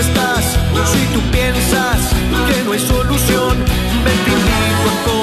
estás, si tú piensas que no hay solución, ven te invito a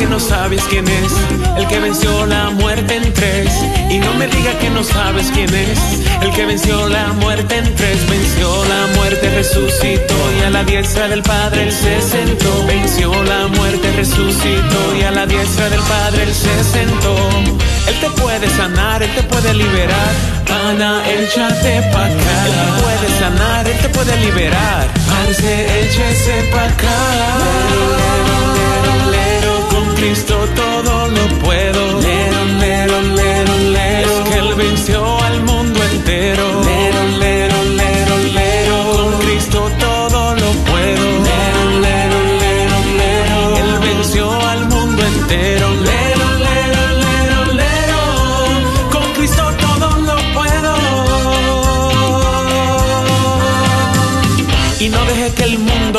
que no sabes quién es el que venció la muerte en tres. Y no me diga que no sabes quién es el que venció la muerte en tres. Venció la muerte, resucitó y a la diestra del Padre él se sentó. Venció la muerte, resucitó y a la diestra del Padre él se sentó. Él te puede sanar, él te puede liberar. Ana, échate pa' acá. Él te puede sanar, él te puede liberar. Parce, échese pa' acá. Cristo todo lo puedo.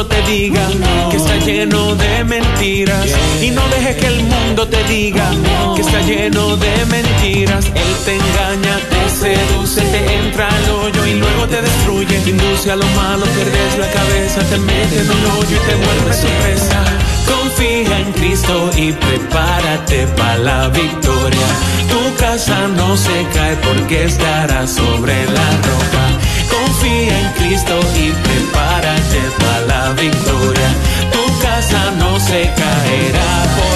Mundo te diga que está lleno de mentiras. Y no deje que el mundo te diga que está lleno de mentiras. Él te engaña, te seduce, te entra al hoyo y luego te destruye. Te induce a lo malo, pierdes la cabeza, te mete en un hoyo y te vuelve sorpresa. Confía en Cristo y prepárate para la victoria. Tu casa no se cae porque estará sobre la roca. Confía en Cristo y prepárate para victoria. Tu casa no se caerá porque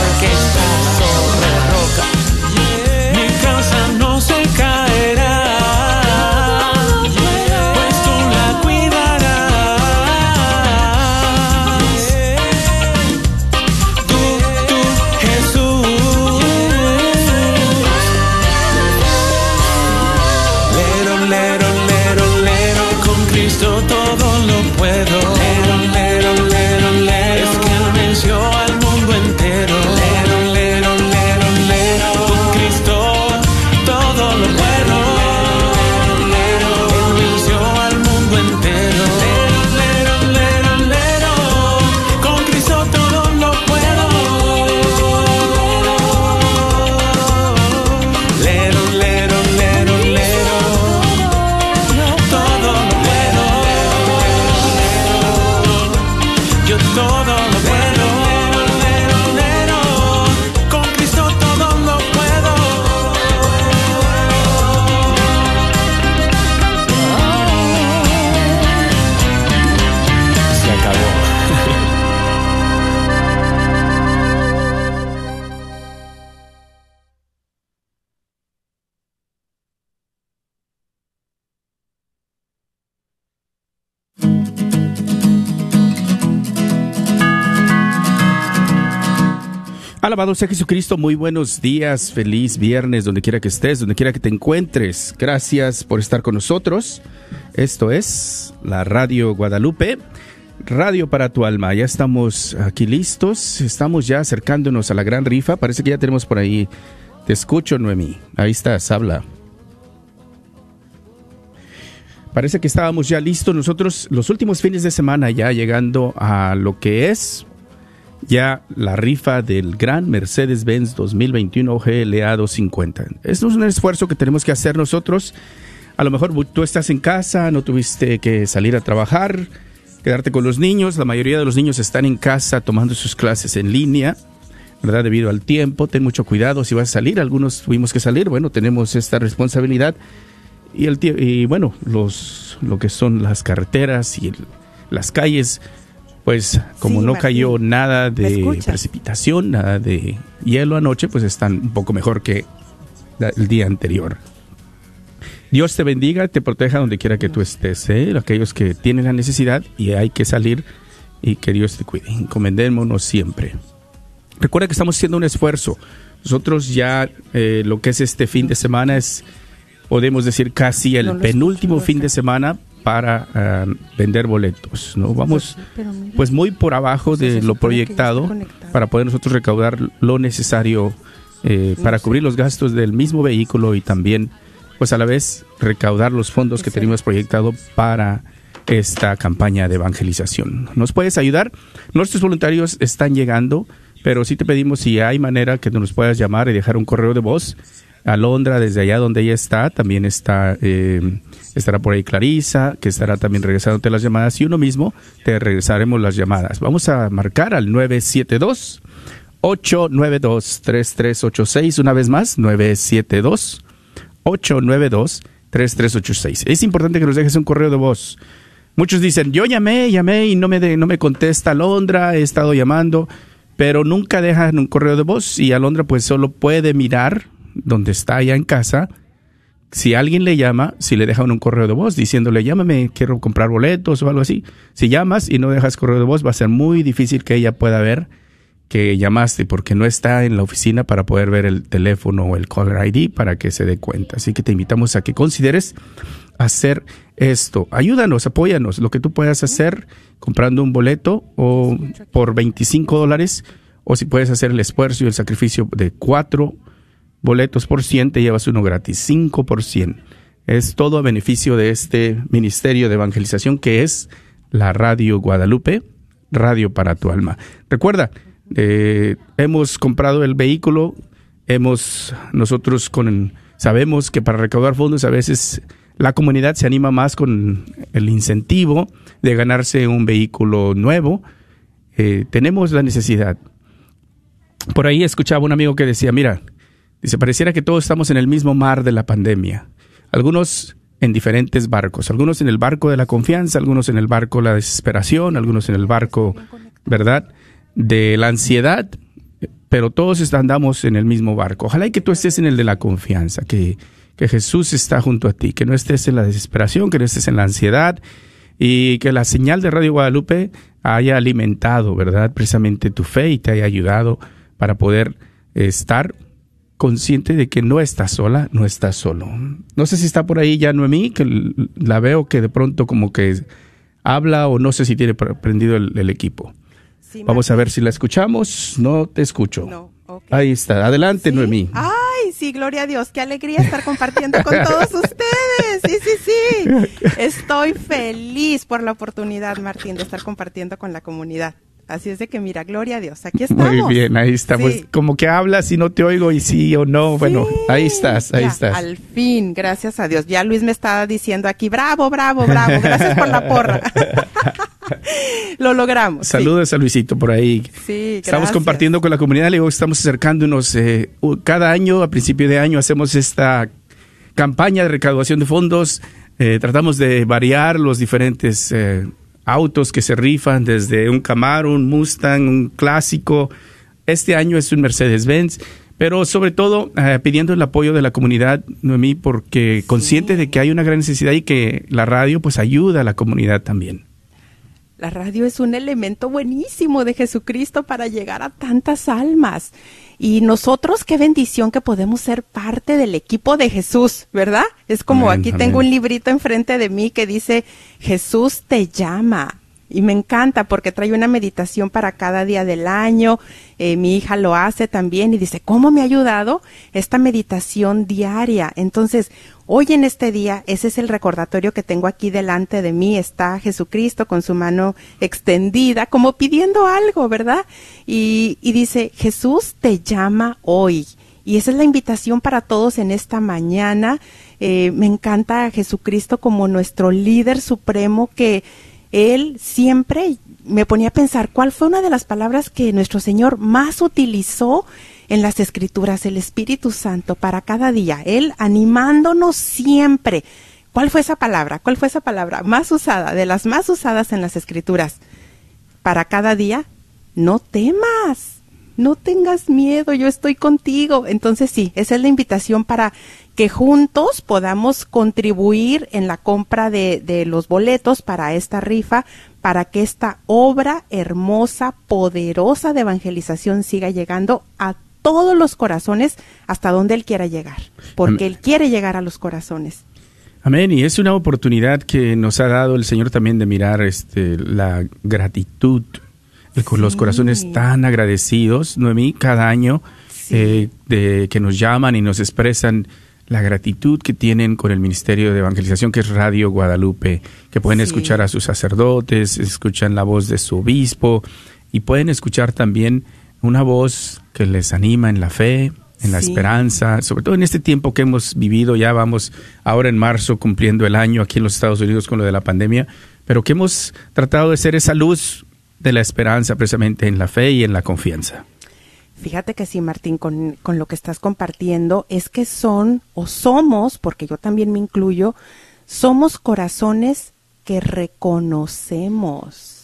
Alabado sea Jesucristo, muy buenos días, feliz viernes, donde quiera que estés, donde quiera que te encuentres. Gracias por estar con nosotros. Esto es la Radio Guadalupe, Radio para tu alma. Ya estamos aquí listos, estamos ya acercándonos a la gran rifa. Parece que ya tenemos por ahí. Te escucho, Noemí. Ahí estás, habla. Parece que estábamos ya listos nosotros los últimos fines de semana ya llegando a lo que es ya la rifa del gran Mercedes-Benz 2021 GLA 250. Esto es un esfuerzo que tenemos que hacer nosotros. A lo mejor tú estás en casa, no tuviste que salir a trabajar, quedarte con los niños. La mayoría de los niños están en casa tomando sus clases en línea, ¿verdad? Debido al tiempo. Ten mucho cuidado si vas a salir. Algunos tuvimos que salir. Bueno, tenemos esta responsabilidad. Y, el, y bueno, los, lo que son las carreteras y el- las calles, pues como Sí, no Martín. cayó nada ¿Me de precipitación, nada de hielo anoche, pues están un poco mejor que el día anterior. Dios te bendiga, te proteja donde quiera que tú estés, ¿eh? aquellos que tienen la necesidad y hay que salir y que Dios te cuide. Encomendémonos siempre. Recuerda que estamos haciendo un esfuerzo. Nosotros ya eh, lo que es este fin de semana es, podemos decir, casi el No penúltimo escucho, fin de semana para ah, vender boletos. ¿no? Vamos pues muy por abajo Se de lo proyectado para poder nosotros recaudar lo necesario eh, para cubrir los gastos del mismo vehículo y también pues a la vez recaudar los fondos que teníamos proyectado para esta campaña de evangelización. ¿Nos puedes ayudar? Nuestros voluntarios están llegando, pero sí te pedimos si hay manera que nos puedas llamar y dejar un correo de voz. Alondra, desde allá donde ella está, también está, eh, estará por ahí Clarisa, que estará también regresándote las llamadas y uno mismo te regresaremos las llamadas. Vamos a marcar al 972 892 3386 una vez más, 972 892-3386. Es importante que nos dejes un correo de voz. Muchos dicen, yo llamé, llamé y no me, de- no me contesta Alondra, he estado llamando, pero nunca dejan un correo de voz y Alondra pues solo puede mirar donde está allá en casa. Si alguien le llama, si le dejan un correo de voz diciéndole, llámame, quiero comprar boletos o algo así. Si llamas y no dejas correo de voz, va a ser muy difícil que ella pueda ver que llamaste porque no está en la oficina para poder ver el teléfono o el caller ID para que se dé cuenta. Así que te invitamos a que consideres hacer esto. Ayúdanos, apóyanos. Lo que tú puedas hacer comprando un boleto o por 25 dólares o si puedes hacer el esfuerzo y el sacrificio de cuatro boletos por 100, te llevas uno gratis, 5 por 100. Es todo a beneficio de este ministerio de evangelización que es la Radio Guadalupe, Radio para tu alma. Recuerda, eh, hemos comprado el vehículo, hemos nosotros sabemos que para recaudar fondos a veces la comunidad se anima más con el incentivo de ganarse un vehículo nuevo. Eh, tenemos la necesidad. Por ahí escuchaba un amigo que decía, mira, dice, pareciera que todos estamos en el mismo mar de la pandemia. Algunos en diferentes barcos, algunos en el barco de la confianza, algunos en el barco de la desesperación, algunos en el barco, ¿verdad? De la ansiedad, pero todos andamos en el mismo barco. Ojalá y que tú estés en el de la confianza, que, que Jesús está junto a ti, que no estés en la desesperación, que no estés en la ansiedad y que la señal de Radio Guadalupe haya alimentado, ¿verdad? Precisamente tu fe y te haya ayudado para poder estar consciente de que no estás sola, no estás solo. No sé si está por ahí ya Noemí, que la veo que de pronto como que habla o no sé si tiene prendido el, equipo. Vamos a ver si la escuchamos. No te escucho. Ahí está. Adelante, Noemí. Ay, sí, gloria a Dios. Qué alegría estar compartiendo con todos ustedes. Sí, sí, sí. Estoy feliz por la oportunidad, Martín, de estar compartiendo con la comunidad. Así es de que mira, gloria a Dios, aquí estamos. Muy bien, ahí estamos. Como que hablas y no te oigo y sí o no. Bueno, ahí estás, ahí estás. Al fin, gracias a Dios. Ya Luis me estaba diciendo aquí, bravo, bravo, bravo. Gracias por la porra. Lo logramos. Saludos a Luisito por ahí. Sí, Estamos compartiendo con la comunidad, le digo, estamos acercándonos. Eh, cada año, a principio de año, hacemos esta campaña de recaudación de fondos. Eh, tratamos de variar los diferentes eh, autos que se rifan, desde un Camaro, un Mustang, un clásico. Este año es un Mercedes-Benz, pero sobre todo eh, pidiendo el apoyo de la comunidad, Noemí, porque consciente de que hay una gran necesidad y que la radio pues ayuda a la comunidad también. La radio es un elemento buenísimo de Jesucristo para llegar a tantas almas. Y nosotros, qué bendición que podemos ser parte del equipo de Jesús, ¿verdad? Es como aquí tengo un librito enfrente de mí que dice, Jesús te llama. Y me encanta porque trae una meditación para cada día del año. Eh, mi hija lo hace también y dice, ¿cómo me ha ayudado esta meditación diaria? Entonces, hoy en este día, ese es el recordatorio que tengo aquí delante de mí. Está Jesucristo con su mano extendida, como pidiendo algo, ¿verdad? Y, y dice, Jesús te llama hoy. Y esa es la invitación para todos en esta mañana. Eh, me encanta Jesucristo como nuestro líder supremo que él siempre me ponía a pensar cuál fue una de las palabras que nuestro Señor más utilizó en las escrituras, el Espíritu Santo, para cada día, Él animándonos siempre. ¿Cuál fue esa palabra? ¿Cuál fue esa palabra más usada, de las más usadas en las escrituras? Para cada día, no temas, no tengas miedo, yo estoy contigo. Entonces sí, esa es la invitación para que juntos podamos contribuir en la compra de, de, los boletos para esta rifa, para que esta obra hermosa, poderosa de evangelización siga llegando a todos los corazones hasta donde Él quiera llegar, porque Él quiere llegar a los corazones. Amén, y es una oportunidad que nos ha dado el Señor también de mirar este, la gratitud, con los corazones tan agradecidos, Noemí, cada año eh, de, que nos llaman y nos expresan la gratitud que tienen con el Ministerio de Evangelización, que es Radio Guadalupe, que pueden escuchar a sus sacerdotes, escuchan la voz de su obispo y pueden escuchar también una voz que les anima en la fe, en la esperanza, sobre todo en este tiempo que hemos vivido, ya vamos ahora en marzo cumpliendo el año aquí en los Estados Unidos con lo de la pandemia, pero que hemos tratado de ser esa luz de la esperanza precisamente en la fe y en la confianza. Fíjate que sí, Martín, con, con lo que estás compartiendo, es que son o somos, porque yo también me incluyo, somos corazones que reconocemos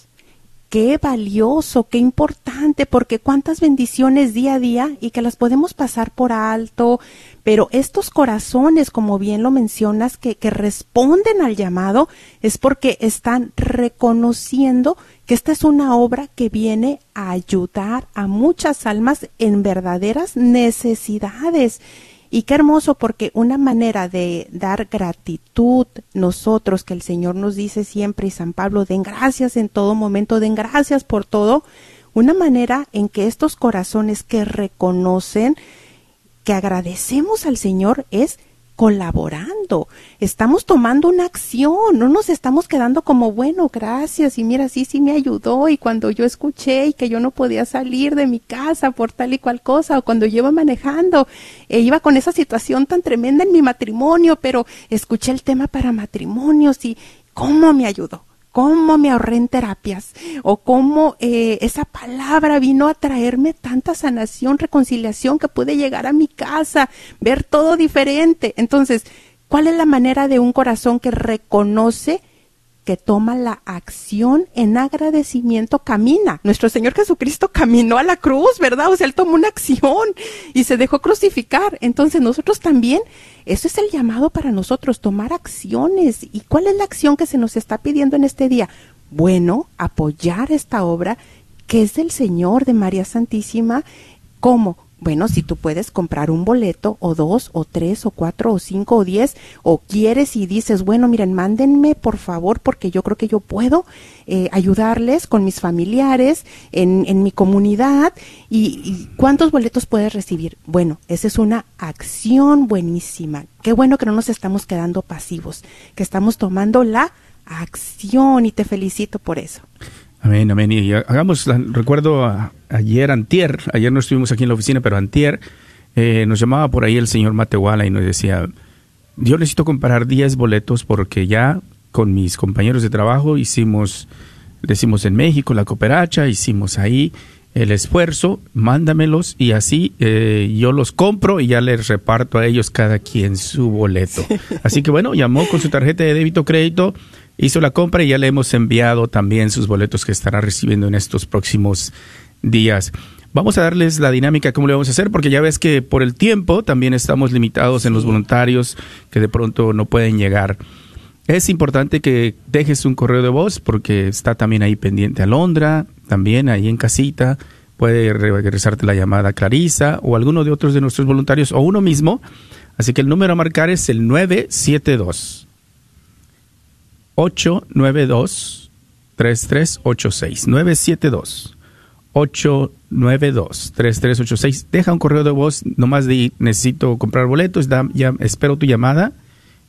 qué valioso, qué importante, porque cuántas bendiciones día a día y que las podemos pasar por alto, pero estos corazones, como bien lo mencionas, que, responden al llamado, es porque están reconociendo que esta es una obra que viene a ayudar a muchas almas en verdaderas necesidades y qué hermoso porque una manera de dar gratitud nosotros, que el Señor nos dice siempre y San Pablo, den gracias en todo momento, den gracias por todo, una manera en que estos corazones que reconocen, que agradecemos al Señor es colaborando, estamos tomando una acción, no nos estamos quedando como, bueno, gracias, y mira, sí, sí me ayudó, y cuando yo escuché y que yo no podía salir de mi casa por tal y cual cosa, o cuando yo iba manejando, e iba con esa situación tan tremenda en mi matrimonio, pero escuché el tema para matrimonios y cómo me ayudó cómo me ahorré en terapias o cómo eh, esa palabra vino a traerme tanta sanación, reconciliación que pude llegar a mi casa, ver todo diferente. Entonces, ¿cuál es la manera de un corazón que reconoce que toma la acción en agradecimiento camina. Nuestro Señor Jesucristo caminó a la cruz, ¿verdad? O sea, Él tomó una acción y se dejó crucificar. Entonces nosotros también, eso es el llamado para nosotros, tomar acciones. ¿Y cuál es la acción que se nos está pidiendo en este día? Bueno, apoyar esta obra que es del Señor, de María Santísima, ¿cómo? Bueno, si tú puedes comprar un boleto o dos o tres o cuatro o cinco o diez o quieres y dices, bueno, miren, mándenme por favor porque yo creo que yo puedo eh, ayudarles con mis familiares en, en mi comunidad y, y cuántos boletos puedes recibir. Bueno, esa es una acción buenísima. Qué bueno que no nos estamos quedando pasivos, que estamos tomando la acción y te felicito por eso. Amén, amén. Y hagamos, recuerdo ayer, antier, ayer no estuvimos aquí en la oficina, pero antier, eh, nos llamaba por ahí el señor Matehuala y nos decía, yo necesito comprar 10 boletos porque ya con mis compañeros de trabajo hicimos, decimos en México, la cooperacha, hicimos ahí el esfuerzo, mándamelos y así eh, yo los compro y ya les reparto a ellos cada quien su boleto. Así que bueno, llamó con su tarjeta de débito crédito hizo la compra y ya le hemos enviado también sus boletos que estará recibiendo en estos próximos días. Vamos a darles la dinámica, cómo le vamos a hacer, porque ya ves que por el tiempo también estamos limitados en los voluntarios que de pronto no pueden llegar. Es importante que dejes un correo de voz porque está también ahí pendiente Alondra, también ahí en casita. Puede regresarte la llamada Clarisa o alguno de otros de nuestros voluntarios o uno mismo. Así que el número a marcar es el 972 892 3386 972 892 3386 Deja un correo de voz, nomás de necesito comprar boletos, ya, espero tu llamada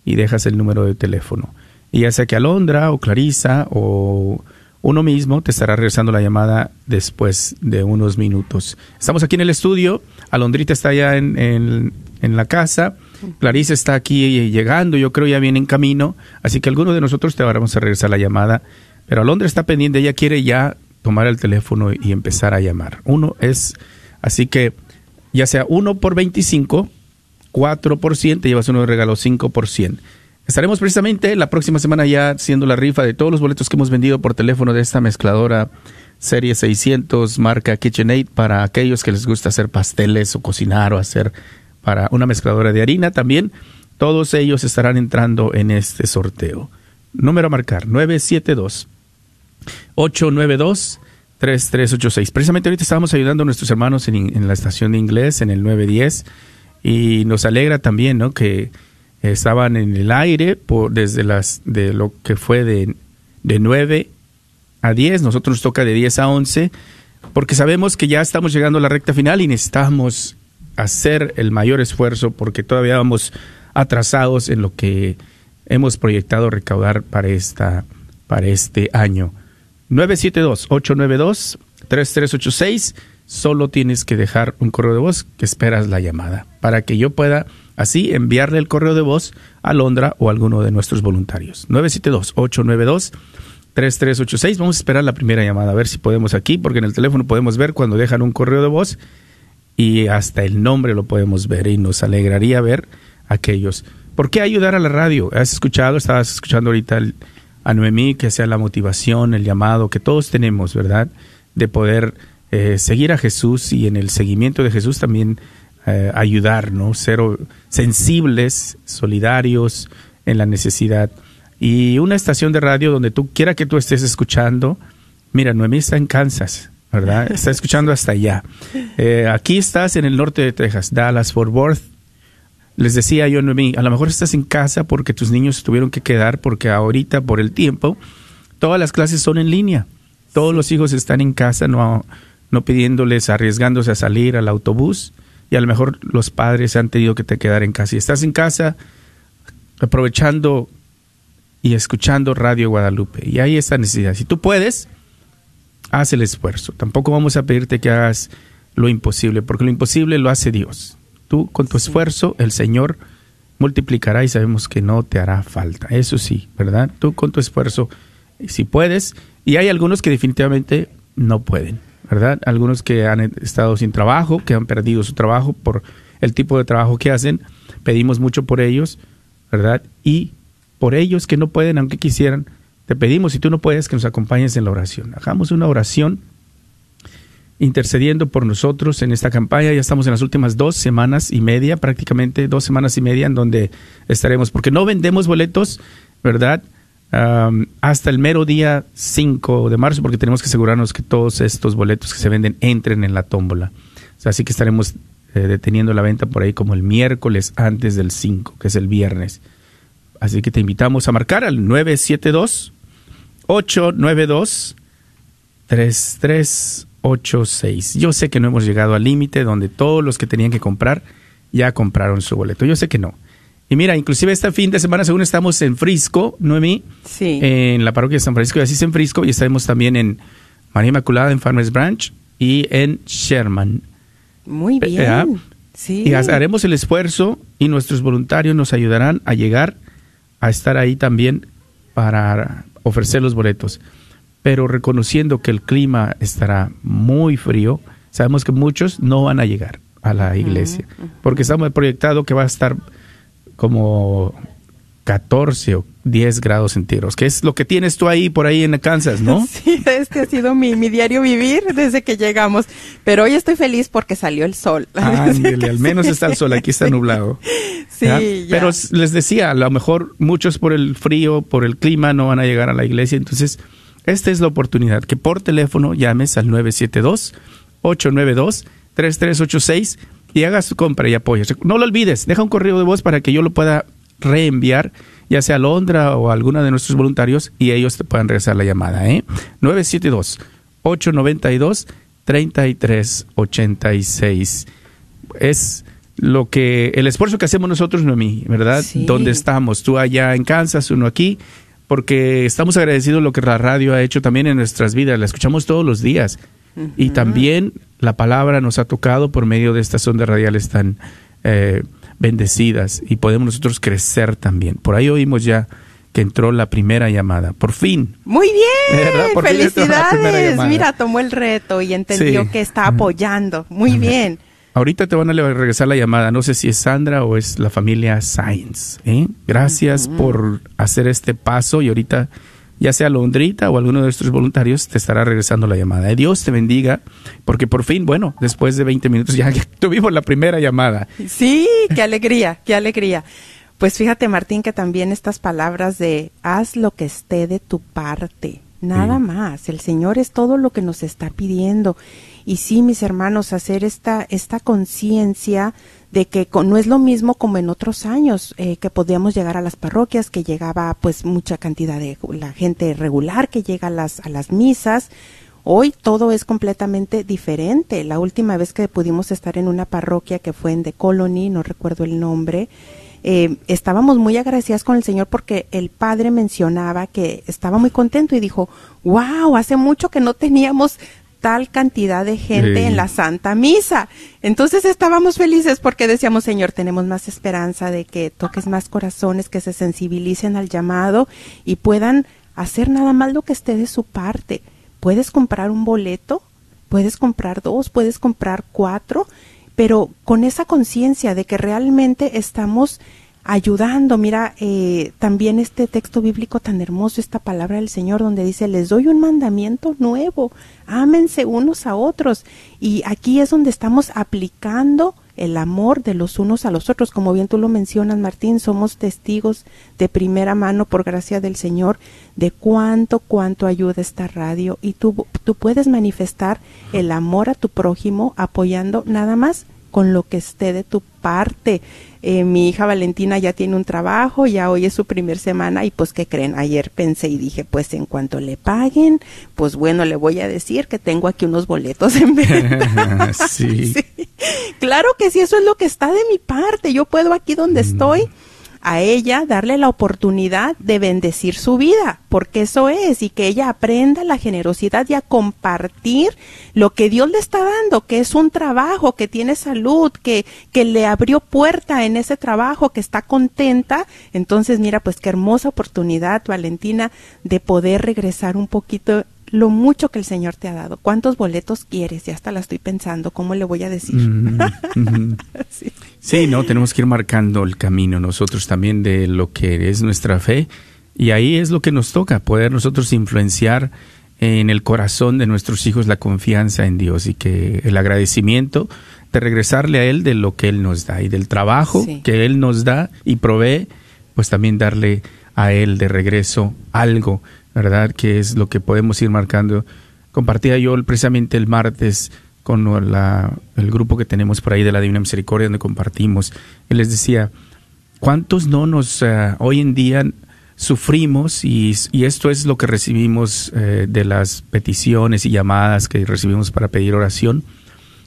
y dejas el número de teléfono. Y ya sea que Alondra o Clarisa o uno mismo te estará regresando la llamada después de unos minutos. Estamos aquí en el estudio, Alondrita está en, en, en la casa Clarice está aquí llegando, yo creo ya viene en camino, así que alguno de nosotros te vamos a regresar la llamada. Pero Alondra está pendiente, ella quiere ya tomar el teléfono y empezar a llamar. Uno es, así que ya sea uno por 25, 4 por 100, te llevas uno de regalo 5 por 100. Estaremos precisamente la próxima semana ya haciendo la rifa de todos los boletos que hemos vendido por teléfono de esta mezcladora serie 600 marca KitchenAid para aquellos que les gusta hacer pasteles o cocinar o hacer para una mezcladora de harina también. Todos ellos estarán entrando en este sorteo. Número a marcar 972 892 3386. Precisamente ahorita estábamos ayudando a nuestros hermanos en, la estación de inglés, en el 910, y nos alegra también, ¿no? Que estaban en el aire desde las, de lo que fue de, de 9 a 10, nosotros nos toca de 10 a 11, porque sabemos que ya estamos llegando a la recta final y necesitamos hacer el mayor esfuerzo porque todavía vamos atrasados en lo que hemos proyectado recaudar para, esta, para este año. 972-892-3386. Solo tienes que dejar un correo de voz que esperas la llamada para que yo pueda así enviarle el correo de voz a Londra o a alguno de nuestros voluntarios. 972-892-3386. Vamos a esperar la primera llamada a ver si podemos aquí porque en el teléfono podemos ver cuando dejan un correo de voz y hasta el nombre lo podemos ver y nos alegraría ver aquellos. ¿Por qué ayudar a la radio? ¿Has escuchado, estabas escuchando ahorita a Noemí, que sea la motivación, el llamado que todos tenemos, ¿verdad? De poder eh, seguir a Jesús y en el seguimiento de Jesús también eh, ayudar, ¿no? Ser sensibles, solidarios en la necesidad. Y una estación de radio donde tú quiera que tú estés escuchando, mira, Noemí está en Kansas, ¿verdad? Está escuchando hasta allá. Eh, aquí estás en el norte de Texas, Dallas, Fort Worth. Les decía yo, Noemí, a lo mejor estás en casa porque tus niños tuvieron que quedar porque ahorita, por el tiempo, todas las clases son en línea. Todos los hijos están en casa, no, no pidiéndoles, arriesgándose a salir al autobús. Y a lo mejor los padres han tenido que te quedar en casa. Y estás en casa aprovechando y escuchando Radio Guadalupe. Y hay esta necesidad. Si tú puedes, haz el esfuerzo. Tampoco vamos a pedirte que hagas lo imposible, porque lo imposible lo hace Dios. Tú con tu esfuerzo, el Señor multiplicará y sabemos que no te hará falta. Eso sí, ¿verdad? Tú con tu esfuerzo, si puedes, y hay algunos que definitivamente no pueden, ¿verdad? Algunos que han estado sin trabajo, que han perdido su trabajo por el tipo de trabajo que hacen, pedimos mucho por ellos, ¿verdad? Y por ellos que no pueden, aunque quisieran, te pedimos, si tú no puedes, que nos acompañes en la oración. Hagamos una oración intercediendo por nosotros en esta campaña. Ya estamos en las últimas dos semanas y media, prácticamente dos semanas y media, en donde estaremos, porque no vendemos boletos, ¿verdad? hasta el mero día 5 de marzo, porque tenemos que asegurarnos que todos estos boletos que se venden entren en la tómbola. así que estaremos eh, deteniendo la venta por ahí como el miércoles antes del 5, que es el viernes. Así que te invitamos a marcar al 972 892 3386. Yo sé que no hemos llegado al límite donde todos los que tenían que comprar ya compraron su boleto. Yo sé que no. Y mira, inclusive este fin de semana, según estamos en Frisco, Noemí, Sí. en la parroquia de San Francisco de Asís en Frisco, y estaremos también en María Inmaculada en Farmers Branch y en Sherman. Muy bien. ¿verdad? Sí. Y haremos el esfuerzo y nuestros voluntarios nos ayudarán a llegar a estar ahí también para ofrecer los boletos. Pero reconociendo que el clima estará muy frío, sabemos que muchos no van a llegar a la iglesia, porque estamos proyectado que va a estar como 14 o 10 grados centígrados, que es lo que tienes tú ahí por ahí en Kansas, ¿no? Sí, este ha sido mi, mi diario vivir desde que llegamos. Pero hoy estoy feliz porque salió el sol. Ándele, al menos está el sol, aquí está nublado. Sí, ¿Ya? ya. Pero les decía, a lo mejor muchos por el frío, por el clima, no van a llegar a la iglesia. Entonces, esta es la oportunidad, que por teléfono llames al 972-892-3386 y hagas tu compra y apoyes. No lo olvides, deja un correo de voz para que yo lo pueda reenviar, ya sea a Londra o a alguna de nuestros voluntarios, y ellos te puedan regresar la llamada. ¿eh? 972-892-3386. Es lo que el esfuerzo que hacemos nosotros, Noemí, ¿verdad? Sí. Donde estamos, tú allá en Kansas, uno aquí, porque estamos agradecidos lo que la radio ha hecho también en nuestras vidas, la escuchamos todos los días. Y también la palabra nos ha tocado por medio de estas ondas radiales tan eh, bendecidas y podemos nosotros crecer también. Por ahí oímos ya que entró la primera llamada. Por fin. Muy bien. Por felicidades. Mira, tomó el reto y entendió Sí. que está apoyando. Muy bien. Ahorita te van a regresar la llamada. No sé si es Sandra o es la familia Sainz. ¿eh? Gracias por hacer este paso y ahorita, ya sea Londrita o alguno de nuestros voluntarios, te estará regresando la llamada. Eh, Dios te bendiga, porque por fin, bueno, después de 20 minutos ya, ya tuvimos la primera llamada. Sí, qué alegría, qué alegría. Pues fíjate, Martín, que también estas palabras de haz lo que esté de tu parte, nada Sí. más. El Señor es todo lo que nos está pidiendo. Y sí, mis hermanos, hacer esta, esta conciencia de que co- no es lo mismo como en otros años, eh, que podíamos llegar a las parroquias, que llegaba pues mucha cantidad de la gente regular que llega a las, a las misas. Hoy todo es completamente diferente. La última vez que pudimos estar en una parroquia que fue en The Colony, no recuerdo el nombre, eh, estábamos muy agradecidas con el Señor porque el padre mencionaba que estaba muy contento y dijo, wow, hace mucho que no teníamos tal cantidad de gente Sí. en la Santa Misa. Entonces estábamos felices porque decíamos, Señor, tenemos más esperanza de que toques más corazones, que se sensibilicen al llamado y puedan hacer nada más lo que esté de su parte. Puedes comprar un boleto, puedes comprar dos, puedes comprar cuatro, pero con esa conciencia de que realmente estamos ayudando. Mira, eh, también este texto bíblico tan hermoso, esta palabra del Señor, donde dice, les doy un mandamiento nuevo, ámense unos a otros. Y aquí es donde estamos aplicando el amor de los unos a los otros. Como bien tú lo mencionas, Martín, somos testigos de primera mano, por gracia del Señor, de cuánto, cuánto ayuda esta radio. Y tú, tú puedes manifestar el amor a tu prójimo apoyando nada más con lo que esté de tu parte. Eh, mi hija Valentina ya tiene un trabajo, ya hoy es su primer semana y pues ¿qué creen? Ayer pensé y dije, pues en cuanto le paguen, pues bueno, le voy a decir que tengo aquí unos boletos en venta. sí. Sí. Claro que sí, eso es lo que está de mi parte. Yo puedo aquí donde estoy a ella darle la oportunidad de bendecir su vida, porque eso es, y que ella aprenda la generosidad y a compartir lo que Dios le está dando, que es un trabajo, que tiene salud, que, que le abrió puerta en ese trabajo, que está contenta. Entonces, mira, pues qué hermosa oportunidad, Valentina, de poder regresar un poquito lo mucho que el Señor te ha dado. ¿Cuántos boletos quieres? Ya hasta la estoy pensando, ¿cómo le voy a decir? Mm. Sí. Sí, no, tenemos que ir marcando el camino nosotros también de lo que es nuestra fe y ahí es lo que nos toca, poder nosotros influenciar en el corazón de nuestros hijos la confianza en Dios y que el agradecimiento de regresarle a Él de lo que Él nos da y del trabajo Sí. que Él nos da y provee, pues también darle a Él de regreso algo, ¿verdad? Que es lo que podemos ir marcando. Compartía yo precisamente el martes con la, el grupo que tenemos por ahí de la Divina Misericordia donde compartimos. Él les decía, ¿cuántos no nos eh, hoy en día sufrimos y, esto es lo que recibimos eh, de las peticiones y llamadas que recibimos para pedir oración?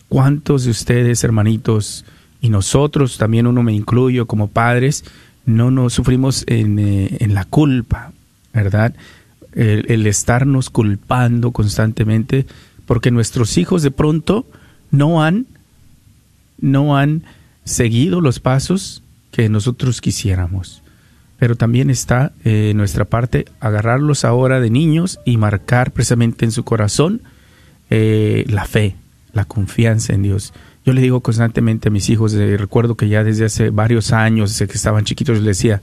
¿Cuántos de ustedes, hermanitos, y nosotros, también uno me incluyo como padres, no nos sufrimos en, eh, en la culpa, ¿verdad? El, estarnos culpando constantemente porque nuestros hijos de pronto no han, no han seguido los pasos que nosotros quisiéramos. Pero también está eh, nuestra parte agarrarlos ahora de niños y marcar precisamente en su corazón eh, la fe, la confianza en Dios. Yo le digo constantemente a mis hijos, eh, recuerdo que ya desde hace varios años, desde que estaban chiquitos, les decía,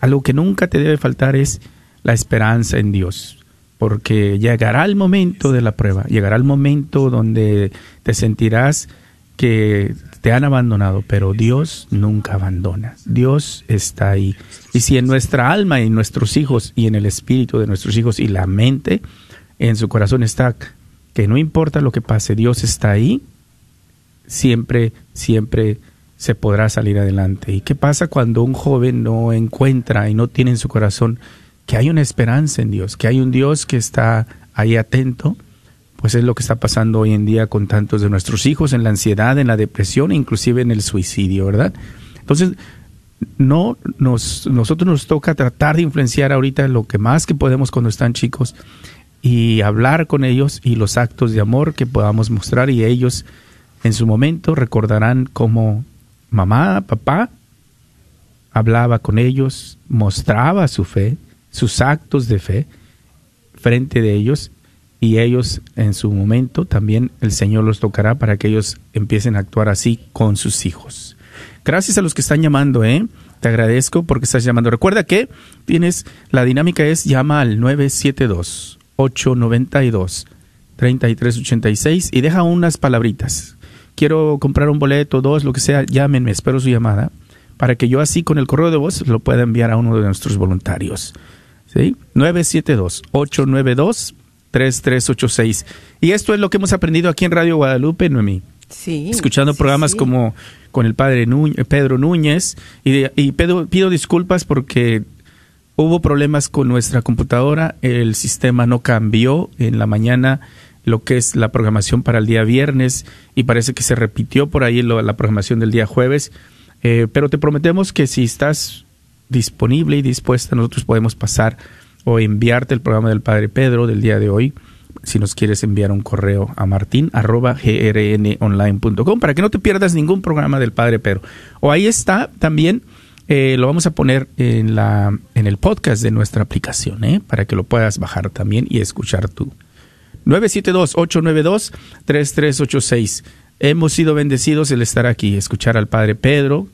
algo que nunca te debe faltar es la esperanza en Dios porque llegará el momento de la prueba, llegará el momento donde te sentirás que te han abandonado, pero Dios nunca abandona. Dios está ahí. Y si en nuestra alma y en nuestros hijos y en el espíritu de nuestros hijos y la mente, en su corazón está que no importa lo que pase, Dios está ahí, siempre, siempre se podrá salir adelante. ¿Y qué pasa cuando un joven no encuentra y no tiene en su corazón que hay una esperanza en Dios, que hay un Dios que está ahí atento, pues es lo que está pasando hoy en día con tantos de nuestros hijos en la ansiedad, en la depresión, inclusive en el suicidio, ¿verdad? Entonces, no nos, nosotros nos toca tratar de influenciar ahorita lo que más que podemos cuando están chicos y hablar con ellos y los actos de amor que podamos mostrar y ellos en su momento recordarán cómo mamá, papá hablaba con ellos, mostraba su fe, sus actos de fe frente de ellos y ellos en su momento también el Señor los tocará para que ellos empiecen a actuar así con sus hijos. Gracias a los que están llamando, ¿eh? Te agradezco porque estás llamando. Recuerda que tienes, la dinámica es llama al 972-892-3386 y deja unas palabritas. Quiero comprar un boleto, dos, lo que sea, llámenme, espero su llamada, para que yo así con el correo de voz lo pueda enviar a uno de nuestros voluntarios. ¿Sí? 972-892-3386. Y esto es lo que hemos aprendido aquí en Radio Guadalupe, Noemí. Sí. Escuchando programas como con el padre Pedro Núñez. Y, y pido disculpas porque hubo problemas con nuestra computadora. El sistema no cambió en la mañana lo que es la programación para el día viernes y parece que se repitió por ahí la programación del día jueves. Eh, pero te prometemos que si estás disponible y dispuesta, nosotros podemos pasar o enviarte el programa del Padre Pedro del día de hoy, si nos quieres enviar un correo a martín arroba grnonline.com para que no te pierdas ningún programa del Padre Pedro. O ahí está también, eh, lo vamos a poner en, la, en el podcast de nuestra aplicación, ¿eh? para que lo puedas bajar también y escuchar tú. 972-892-3386. Hemos sido bendecidos el estar aquí, escuchar al Padre Pedro,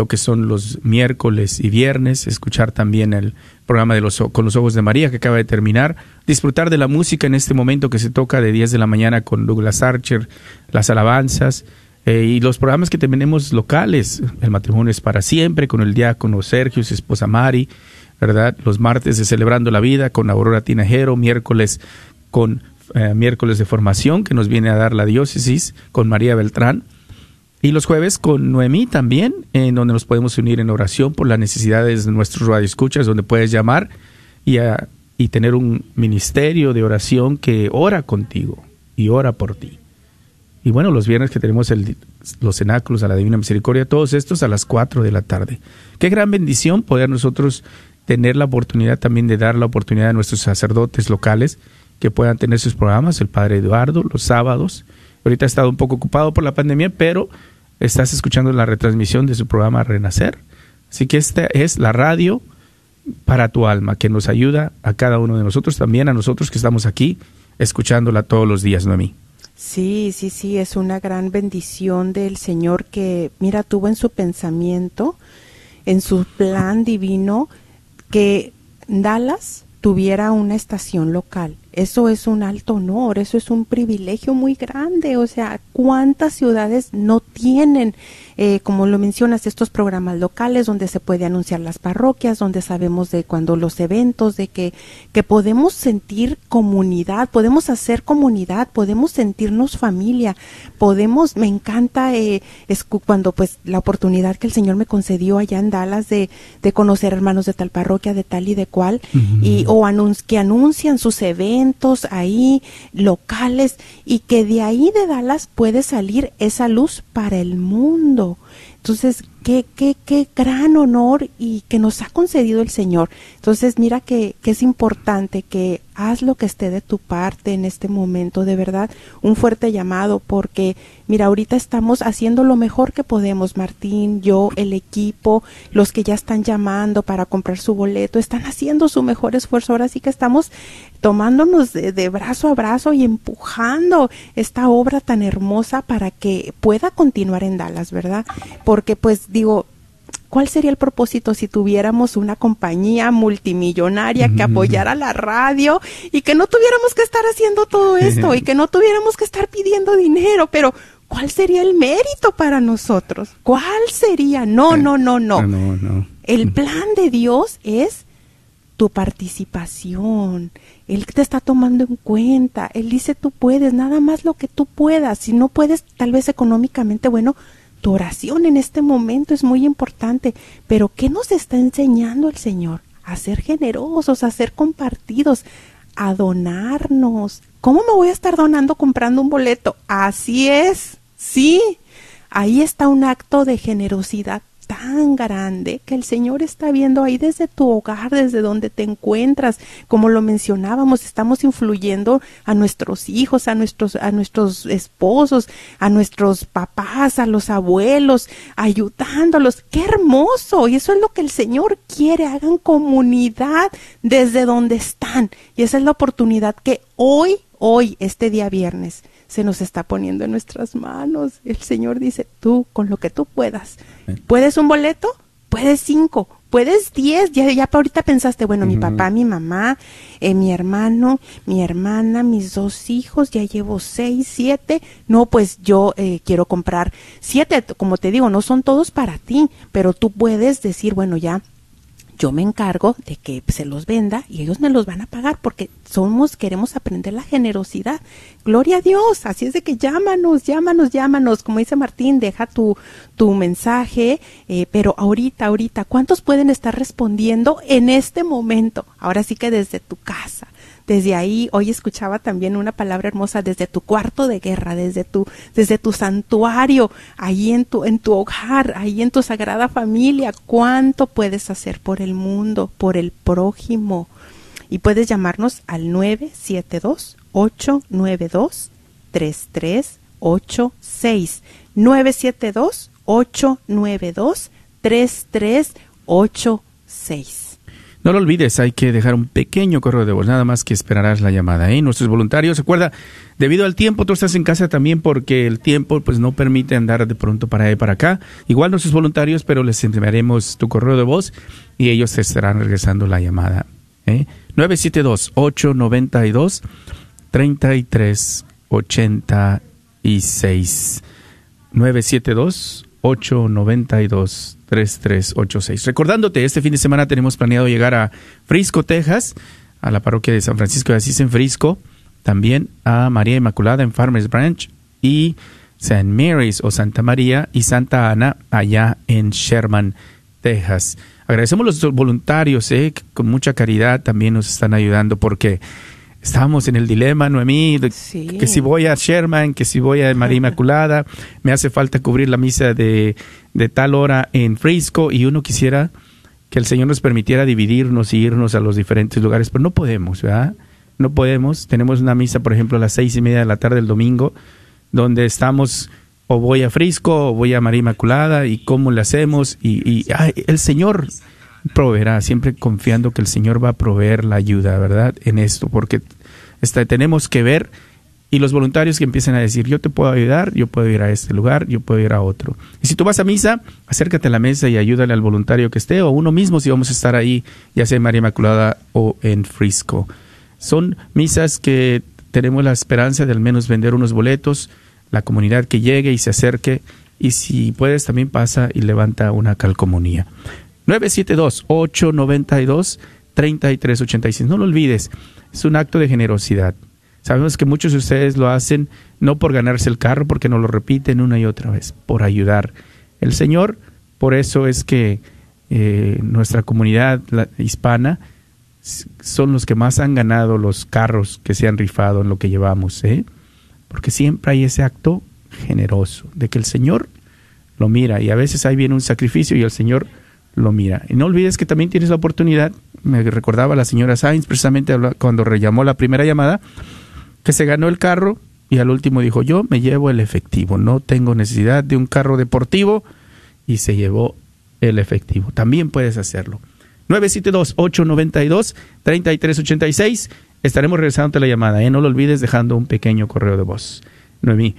lo que son los miércoles y viernes, escuchar también el programa de los, con los ojos de María que acaba de terminar, disfrutar de la música en este momento que se toca de 10 de la mañana con Douglas Archer, las alabanzas eh, y los programas que tenemos locales, el matrimonio es para siempre con el diácono Sergio, su esposa Mari, ¿verdad? Los martes de Celebrando la Vida con Aurora Tinajero, miércoles con eh, miércoles de formación que nos viene a dar la diócesis con María Beltrán y los jueves con Noemí también, en donde nos podemos unir en oración por las necesidades de nuestros radioescuchas, donde puedes llamar y, y tener un ministerio de oración que ora contigo y ora por ti. Y bueno, los viernes que tenemos el, los cenáculos a la Divina Misericordia, todos estos a las 4 de la tarde. Qué gran bendición poder nosotros tener la oportunidad también de dar la oportunidad a nuestros sacerdotes locales que puedan tener sus programas, el Padre Eduardo, los sábados. Ahorita ha estado un poco ocupado por la pandemia, pero estás escuchando la retransmisión de su programa Renacer. Así que esta es la radio para tu alma, que nos ayuda a cada uno de nosotros, también a nosotros que estamos aquí escuchándola todos los días, Noemí. Sí, sí, sí, es una gran bendición del Señor que, mira, tuvo en su pensamiento, en su plan divino, que Dallas tuviera una estación local eso es un alto honor, eso es un privilegio muy grande. O sea, ¿cuántas ciudades no tienen, eh, como lo mencionas, estos programas locales donde se puede anunciar las parroquias, donde sabemos de cuando los eventos, de que, que podemos sentir comunidad, podemos hacer comunidad, podemos sentirnos familia, podemos, me encanta eh, es cuando pues la oportunidad que el Señor me concedió allá en Dallas de, de conocer hermanos de tal parroquia, de tal y de cual, y, o que anuncian sus eventos, ahí locales y que de ahí de Dallas puede salir esa luz para el mundo. Entonces, qué, qué, qué gran honor y que nos ha concedido el Señor. Entonces, mira que, que, es importante que haz lo que esté de tu parte en este momento, de verdad, un fuerte llamado, porque, mira, ahorita estamos haciendo lo mejor que podemos, Martín, yo, el equipo, los que ya están llamando para comprar su boleto, están haciendo su mejor esfuerzo. Ahora sí que estamos tomándonos de, brazo a brazo y empujando esta obra tan hermosa para que pueda continuar en Dallas, ¿verdad? Porque pues digo, ¿cuál sería el propósito si tuviéramos una compañía multimillonaria que apoyara la radio y que no tuviéramos que estar haciendo todo esto y que no tuviéramos que estar pidiendo dinero? Pero ¿cuál sería el mérito para nosotros? ¿Cuál sería? No, no, no, no. no, no. El plan de Dios es tu participación. Él te está tomando en cuenta. Él dice tú puedes, nada más lo que tú puedas. Si no puedes, tal vez económicamente, bueno, tu oración en este momento es muy importante. Pero ¿qué nos está enseñando el Señor? A ser generosos, a ser compartidos, a donarnos. ¿Cómo me voy a estar donando comprando un boleto? Así es. Sí. Ahí está un acto de generosidad tan grande que el Señor está viendo ahí desde tu hogar, desde donde te encuentras. Como lo mencionábamos, estamos influyendo a nuestros hijos, a nuestros, a nuestros esposos, a nuestros papás, a los abuelos, ayudándolos. ¡Qué hermoso! Y eso es lo que el Señor quiere. Hagan comunidad desde donde están. Y esa es la oportunidad que hoy, hoy, este día viernes, se nos está poniendo en nuestras manos. El Señor dice, tú, con lo que tú puedas. ¿Puedes un boleto? Puedes cinco, puedes diez. Ya, ya ahorita pensaste, bueno, mi papá, mi mamá, eh, mi hermano, mi hermana, mis dos hijos, ya llevo seis, siete. No, pues yo eh, quiero comprar siete. Como te digo, no son todos para ti, pero tú puedes decir, bueno, ya yo me encargo de que se los venda y ellos me los van a pagar porque somos, queremos aprender la generosidad. Gloria a Dios, así es de que llámanos, llámanos, llámanos, como dice Martín, deja tu, tu mensaje, eh, pero ahorita, ahorita, ¿cuántos pueden estar respondiendo en este momento? Ahora sí que desde tu casa, desde ahí, hoy escuchaba también una palabra hermosa, desde tu cuarto de guerra, desde tu, desde tu santuario, ahí en tu, en tu hogar, ahí en tu sagrada familia, cuánto puedes hacer por el mundo, por el prójimo. Y puedes llamarnos al 972 892 3386 972 892 3386 no lo olvides, hay que dejar un pequeño correo de voz, nada más que esperarás la llamada. ¿eh? Nuestros voluntarios, recuerda, debido al tiempo, tú estás en casa también porque el tiempo pues no permite andar de pronto para allá y para acá. Igual nuestros voluntarios, pero les enviaremos tu correo de voz y ellos te estarán regresando la llamada. ¿eh? 972-892-3386. 972 892 3386. Recordándote, este fin de semana tenemos planeado llegar a Frisco, Texas, a la parroquia de San Francisco de Asís en Frisco, también a María Inmaculada en Farmers Branch y St. Mary's o Santa María y Santa Ana allá en Sherman, Texas. Agradecemos a los voluntarios, eh, que con mucha caridad también nos están ayudando porque estábamos en el dilema, Noemí, que si voy a Sherman, que si voy a María Inmaculada, me hace falta cubrir la misa de, de tal hora en Frisco y uno quisiera que el Señor nos permitiera dividirnos y irnos a los diferentes lugares, pero no podemos, ¿verdad? No podemos. Tenemos una misa, por ejemplo, a las seis y media de la tarde del domingo, donde estamos o voy a Frisco o voy a María Inmaculada y cómo le hacemos y, y el Señor proveerá, siempre confiando que el Señor va a proveer la ayuda, ¿verdad? En esto, porque está, tenemos que ver y los voluntarios que empiecen a decir, yo te puedo ayudar, yo puedo ir a este lugar, yo puedo ir a otro. Y si tú vas a misa, acércate a la mesa y ayúdale al voluntario que esté, o uno mismo si vamos a estar ahí, ya sea en María Inmaculada o en Frisco. Son misas que tenemos la esperanza de al menos vender unos boletos, la comunidad que llegue y se acerque, y si puedes también pasa y levanta una calcomunía. 972-892-3386. No lo olvides, es un acto de generosidad. Sabemos que muchos de ustedes lo hacen no por ganarse el carro, porque no lo repiten una y otra vez, por ayudar. El Señor, por eso es que eh, nuestra comunidad hispana son los que más han ganado los carros que se han rifado en lo que llevamos, ¿eh? porque siempre hay ese acto generoso de que el Señor lo mira y a veces ahí viene un sacrificio y el Señor lo mira. Y no olvides que también tienes la oportunidad, me recordaba la señora Sainz precisamente cuando rellamó la primera llamada, que se ganó el carro y al último dijo, yo me llevo el efectivo, no tengo necesidad de un carro deportivo y se llevó el efectivo. También puedes hacerlo. 972-892-3386. Estaremos regresando a la llamada, ¿eh? No lo olvides dejando un pequeño correo de voz. Noemí.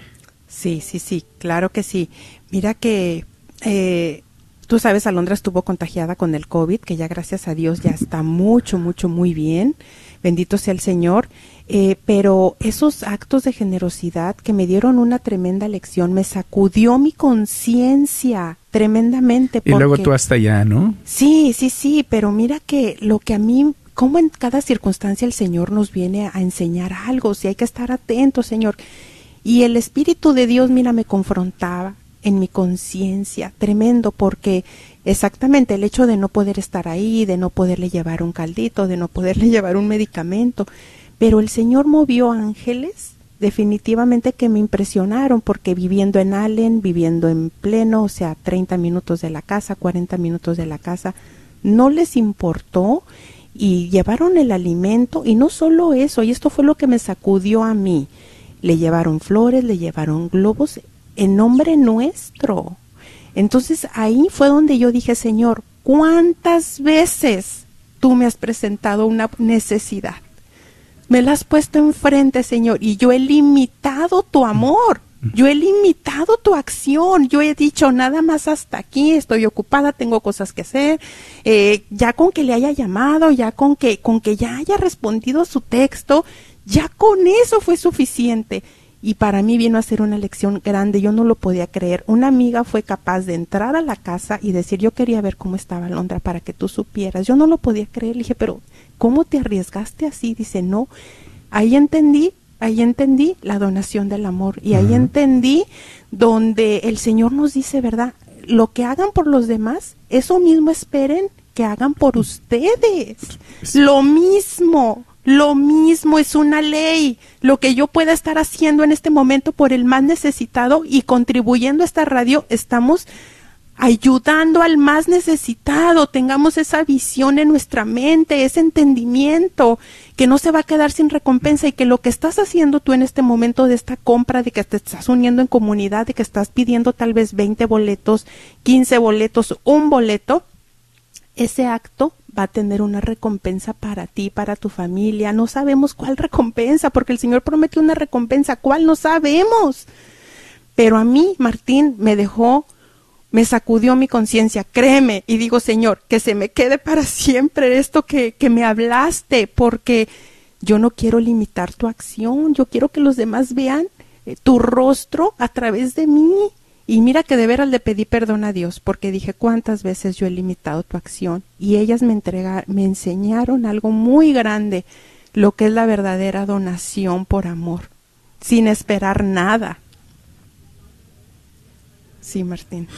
Sí, sí, sí, claro que sí. Mira que eh, tú sabes, Alondra estuvo contagiada con el COVID, que ya gracias a Dios ya está mucho, mucho, muy bien. Bendito sea el Señor. Eh, pero esos actos de generosidad que me dieron una tremenda lección, me sacudió mi conciencia tremendamente. y luego tú hasta allá, ¿no? Sí, sí, sí, pero mira que lo que a mí, como en cada circunstancia el Señor nos viene a enseñar algo, si hay que estar atentos, Señor. Y el Espíritu de Dios, mira, me confrontaba en mi conciencia, tremendo, porque exactamente el hecho de no poder estar ahí, de no poderle llevar un caldito, de no poderle llevar un medicamento, pero el Señor movió ángeles definitivamente que me impresionaron porque viviendo en Allen, viviendo en pleno, o sea, 30 minutos de la casa, 40 minutos de la casa, no les importó y llevaron el alimento y no solo eso, y esto fue lo que me sacudió a mí. Le llevaron flores, le llevaron globos en nombre nuestro. Entonces ahí fue donde yo dije, Señor, ¿cuántas veces tú me has presentado una necesidad? Me la has puesto enfrente, Señor, y yo he limitado tu amor. Yo he limitado tu acción, yo he dicho nada más hasta aquí, estoy ocupada, tengo cosas que hacer, eh, ya con que le haya llamado, ya con que, con que ya haya respondido su texto, ya con eso fue suficiente. Y para mí vino a ser una lección grande, yo no lo podía creer. Una amiga fue capaz de entrar a la casa y decir, yo quería ver cómo estaba Londra para que tú supieras. Yo no lo podía creer, le dije, pero ¿cómo te arriesgaste así? Dice, no, ahí entendí, ahí entendí la donación del amor y ahí entendí donde el Señor nos dice, ¿verdad? Lo que hagan por los demás, eso mismo esperen que hagan por ustedes. Lo mismo, lo mismo es una ley. Lo que yo pueda estar haciendo en este momento por el más necesitado y contribuyendo a esta radio, estamos ayudando al más necesitado, tengamos esa visión en nuestra mente, ese entendimiento, que no se va a quedar sin recompensa y que lo que estás haciendo tú en este momento de esta compra, de que te estás uniendo en comunidad, de que estás pidiendo tal vez 20 boletos, 15 boletos, un boleto, ese acto va a tener una recompensa para ti, para tu familia. No sabemos cuál recompensa, porque el Señor promete una recompensa, ¿cuál no sabemos? Pero a mí, Martín, me dejó me sacudió mi conciencia, créeme, y digo, Señor, que se me quede para siempre esto que, que me hablaste, porque yo no quiero limitar tu acción, yo quiero que los demás vean eh, tu rostro a través de mí. Y mira que de veras le pedí perdón a Dios, porque dije cuántas veces yo he limitado tu acción, y ellas me entregaron, me enseñaron algo muy grande, lo que es la verdadera donación por amor, sin esperar nada. Sí, Martín.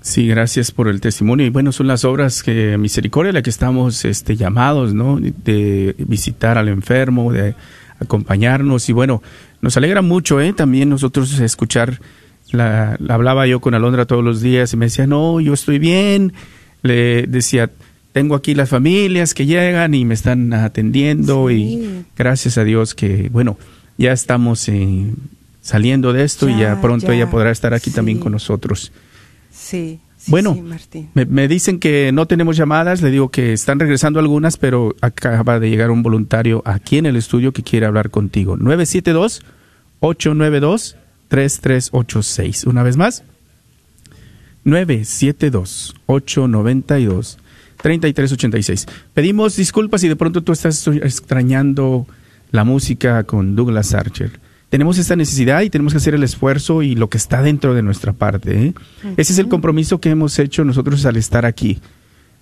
Sí, gracias por el testimonio. Y bueno, son las obras que misericordia la que estamos este, llamados, ¿no? De visitar al enfermo, de acompañarnos. Y bueno, nos alegra mucho, ¿eh? También nosotros escuchar, la, hablaba yo con Alondra todos los días y me decía, no, yo estoy bien. Le decía, tengo aquí las familias que llegan y me están atendiendo y gracias a Dios que, bueno, ya estamos eh, saliendo de esto y ya pronto ella podrá estar aquí también con nosotros. Sí. bueno, Me, dicen que no tenemos llamadas, le digo que están regresando algunas, pero acaba de llegar un voluntario aquí en el estudio que quiere hablar contigo. 972-892-3386. Una vez más. 972-892-3386. Pedimos disculpas si de pronto tú estás extrañando la música con Douglas Archer. Tenemos esta necesidad y tenemos que hacer el esfuerzo y lo que está dentro de nuestra parte. ¿eh? Ese es el compromiso que hemos hecho nosotros al estar aquí.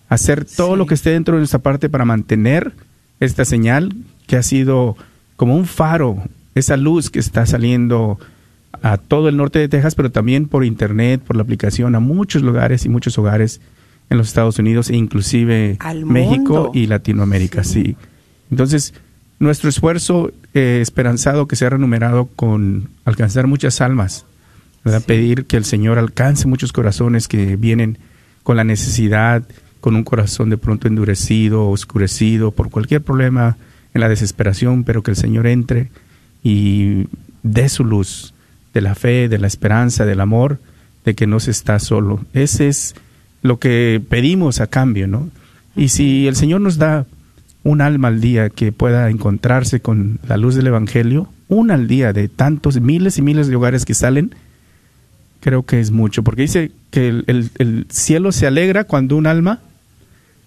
Hacer todo lo que esté dentro de nuestra parte para mantener esta señal que ha sido como un faro, esa luz que está saliendo a todo el norte de Texas, pero también por internet, por la aplicación, a muchos lugares y muchos hogares en los Estados Unidos e inclusive México y Latinoamérica, sí. Entonces, nuestro esfuerzo eh, esperanzado que sea renumerado con alcanzar muchas almas, ¿verdad? Pedir que el Señor alcance muchos corazones que vienen con la necesidad, con un corazón de pronto endurecido, oscurecido por cualquier problema, en la desesperación, pero que el Señor entre y dé su luz de la fe, de la esperanza, del amor, de que no se está solo. Ese es lo que pedimos a cambio, ¿no? Y si el Señor nos da un alma al día que pueda encontrarse con la luz del Evangelio, una al día de tantos miles y miles de hogares que salen, creo que es mucho, porque dice que el, cielo se alegra cuando un alma,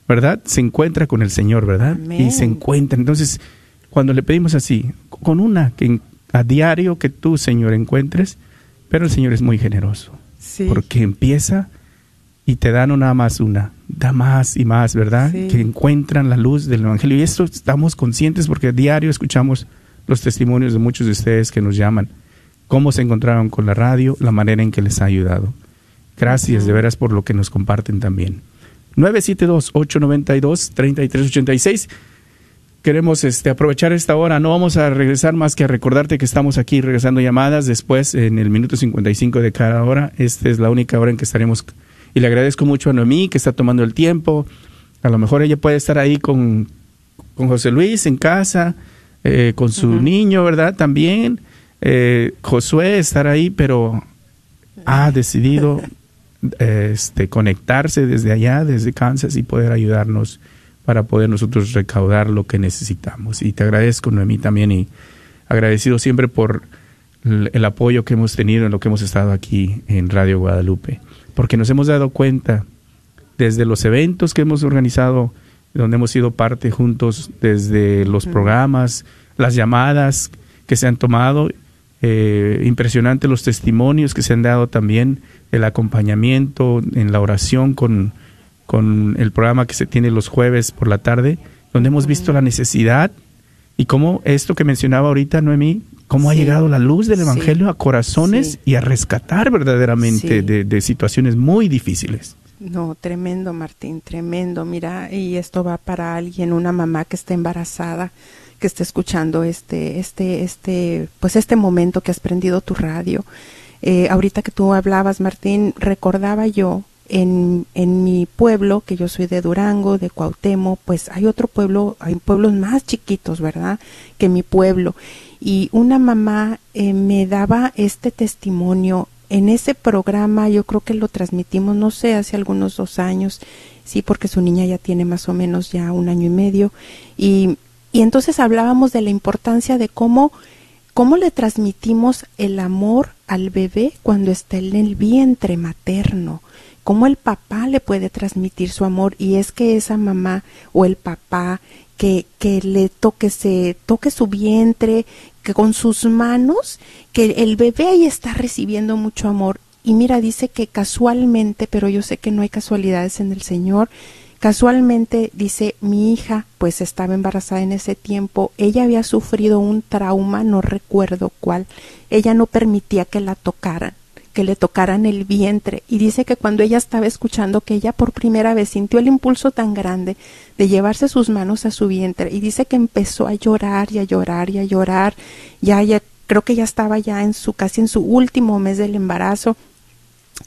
¿verdad? Se encuentra con el Señor, ¿verdad? Y se encuentra. Entonces, cuando le pedimos así, con una que a diario que tú, Señor, encuentres, pero el Señor es muy generoso, porque empieza y te dan una más una, da más y más, ¿verdad? Que encuentran la luz del Evangelio. Y esto estamos conscientes porque a diario escuchamos los testimonios de muchos de ustedes que nos llaman, cómo se encontraron con la radio, la manera en que les ha ayudado. Gracias de veras por lo que nos comparten también. 972-892-3386 queremos este, aprovechar esta hora. No vamos a regresar más que a recordarte que estamos aquí regresando llamadas después en el minuto 55 de cada hora. Esta es la única hora en que estaremos. Y le agradezco mucho a Noemí que está tomando el tiempo. A lo mejor ella puede estar ahí con, con José Luis en casa, eh, con su niño, ¿verdad? También. Eh, Josué estar ahí, pero ha decidido este, conectarse desde allá, desde Kansas y poder ayudarnos para poder nosotros recaudar lo que necesitamos. Y te agradezco, Noemí, también, y agradecido siempre por el, apoyo que hemos tenido en lo que hemos estado aquí en Radio Guadalupe, porque nos hemos dado cuenta desde los eventos que hemos organizado, donde hemos sido parte juntos, desde los programas, las llamadas que se han tomado, eh, impresionante los testimonios que se han dado también, el acompañamiento en la oración con con el programa que se tiene los jueves por la tarde, donde hemos visto la necesidad y cómo esto que mencionaba ahorita Noemí, cómo ha llegado la luz del Evangelio a corazones y a rescatar verdaderamente de, de, situaciones muy difíciles. No, tremendo Martín, tremendo. Mira, y esto va para alguien, una mamá que está embarazada, que está escuchando este, este, este, pues este momento que has prendido tu radio. Eh, ahorita que tú hablabas, Martín, recordaba yo en, en mi pueblo, que yo soy de Durango, de Cuauhtémoc, pues hay otro pueblo, hay pueblos más chiquitos, ¿verdad? Que mi pueblo. Y una mamá eh, me daba este testimonio en ese programa, yo creo que lo transmitimos, no sé, hace algunos dos años, sí, porque su niña ya tiene más o menos ya un año y medio. Y, y entonces hablábamos de la importancia de cómo, cómo le transmitimos el amor al bebé cuando está en el vientre materno cómo el papá le puede transmitir su amor y es que esa mamá o el papá que, que le toque, se, toque su vientre, que con sus manos, que el bebé ahí está recibiendo mucho amor. Y mira, dice que casualmente, pero yo sé que no hay casualidades en el Señor, casualmente dice mi hija, pues estaba embarazada en ese tiempo, ella había sufrido un trauma, no recuerdo cuál, ella no permitía que la tocaran que le tocaran el vientre y dice que cuando ella estaba escuchando que ella por primera vez sintió el impulso tan grande de llevarse sus manos a su vientre y dice que empezó a llorar y a llorar y a llorar ya ya creo que ya estaba ya en su casi en su último mes del embarazo